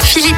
Philippe.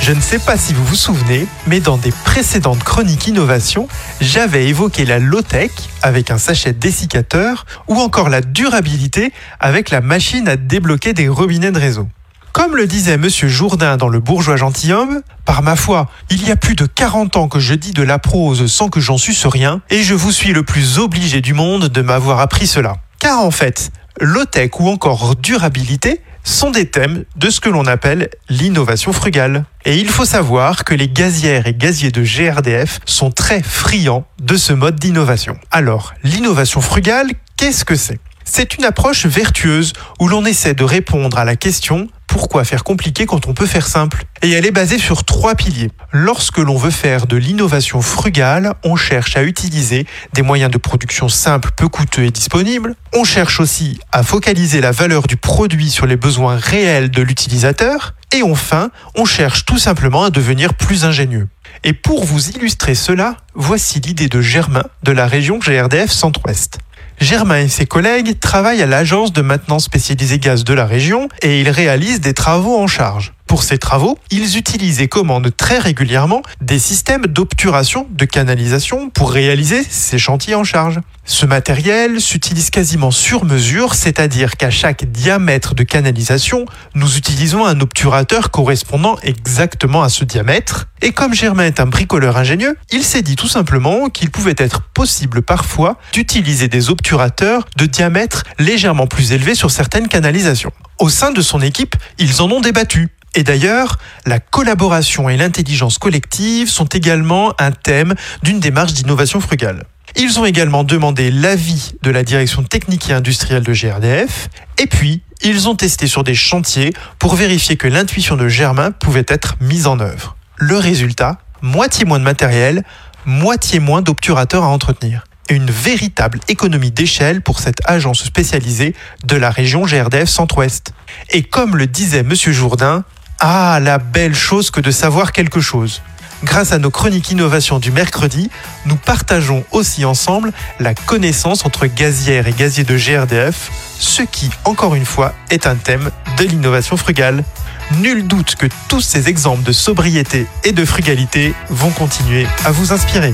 Je ne sais pas si vous vous souvenez, mais dans des précédentes chroniques innovation, j'avais évoqué la low-tech avec un sachet dessiccateur ou encore la durabilité avec la machine à débloquer des robinets de réseau. Comme le disait monsieur Jourdain dans Le Bourgeois gentilhomme, par ma foi, il y a plus de 40 ans que je dis de la prose sans que j'en suce rien, et je vous suis le plus obligé du monde de m'avoir appris cela. Car en fait, low-tech ou encore durabilité sont des thèmes de ce que l'on appelle l'innovation frugale. Et il faut savoir que les gazières et gaziers de GRDF sont très friands de ce mode d'innovation. Alors, l'innovation frugale, qu'est-ce que c'est? C'est une approche vertueuse où l'on essaie de répondre à la question pourquoi faire compliqué quand on peut faire simple Et elle est basée sur trois piliers. Lorsque l'on veut faire de l'innovation frugale, on cherche à utiliser des moyens de production simples, peu coûteux et disponibles. On cherche aussi à focaliser la valeur du produit sur les besoins réels de l'utilisateur. Et enfin, on cherche tout simplement à devenir plus ingénieux. Et pour vous illustrer cela, voici l'idée de Germain de la région GRDF Centre-Ouest. Germain et ses collègues travaillent à l'agence de maintenance spécialisée gaz de la région et ils réalisent des travaux en charge. Pour ces travaux, ils utilisent et commandent très régulièrement des systèmes d'obturation de canalisation pour réaliser ces chantiers en charge. Ce matériel s'utilise quasiment sur mesure, c'est-à-dire qu'à chaque diamètre de canalisation, nous utilisons un obturateur correspondant exactement à ce diamètre. Et comme Germain est un bricoleur ingénieux, il s'est dit tout simplement qu'il pouvait être possible parfois d'utiliser des obturateurs de diamètre légèrement plus élevé sur certaines canalisations. Au sein de son équipe, ils en ont débattu. Et d'ailleurs, la collaboration et l'intelligence collective sont également un thème d'une démarche d'innovation frugale. Ils ont également demandé l'avis de la direction technique et industrielle de GRDF, et puis ils ont testé sur des chantiers pour vérifier que l'intuition de Germain pouvait être mise en œuvre. Le résultat, moitié moins de matériel, moitié moins d'obturateurs à entretenir. Une véritable économie d'échelle pour cette agence spécialisée de la région GRDF Centre-Ouest. Et comme le disait Monsieur Jourdain, ah, la belle chose que de savoir quelque chose. Grâce à nos chroniques innovation du mercredi, nous partageons aussi ensemble la connaissance entre gazières et gaziers de GRDF, ce qui, encore une fois, est un thème de l'innovation frugale. Nul doute que tous ces exemples de sobriété et de frugalité vont continuer à vous inspirer.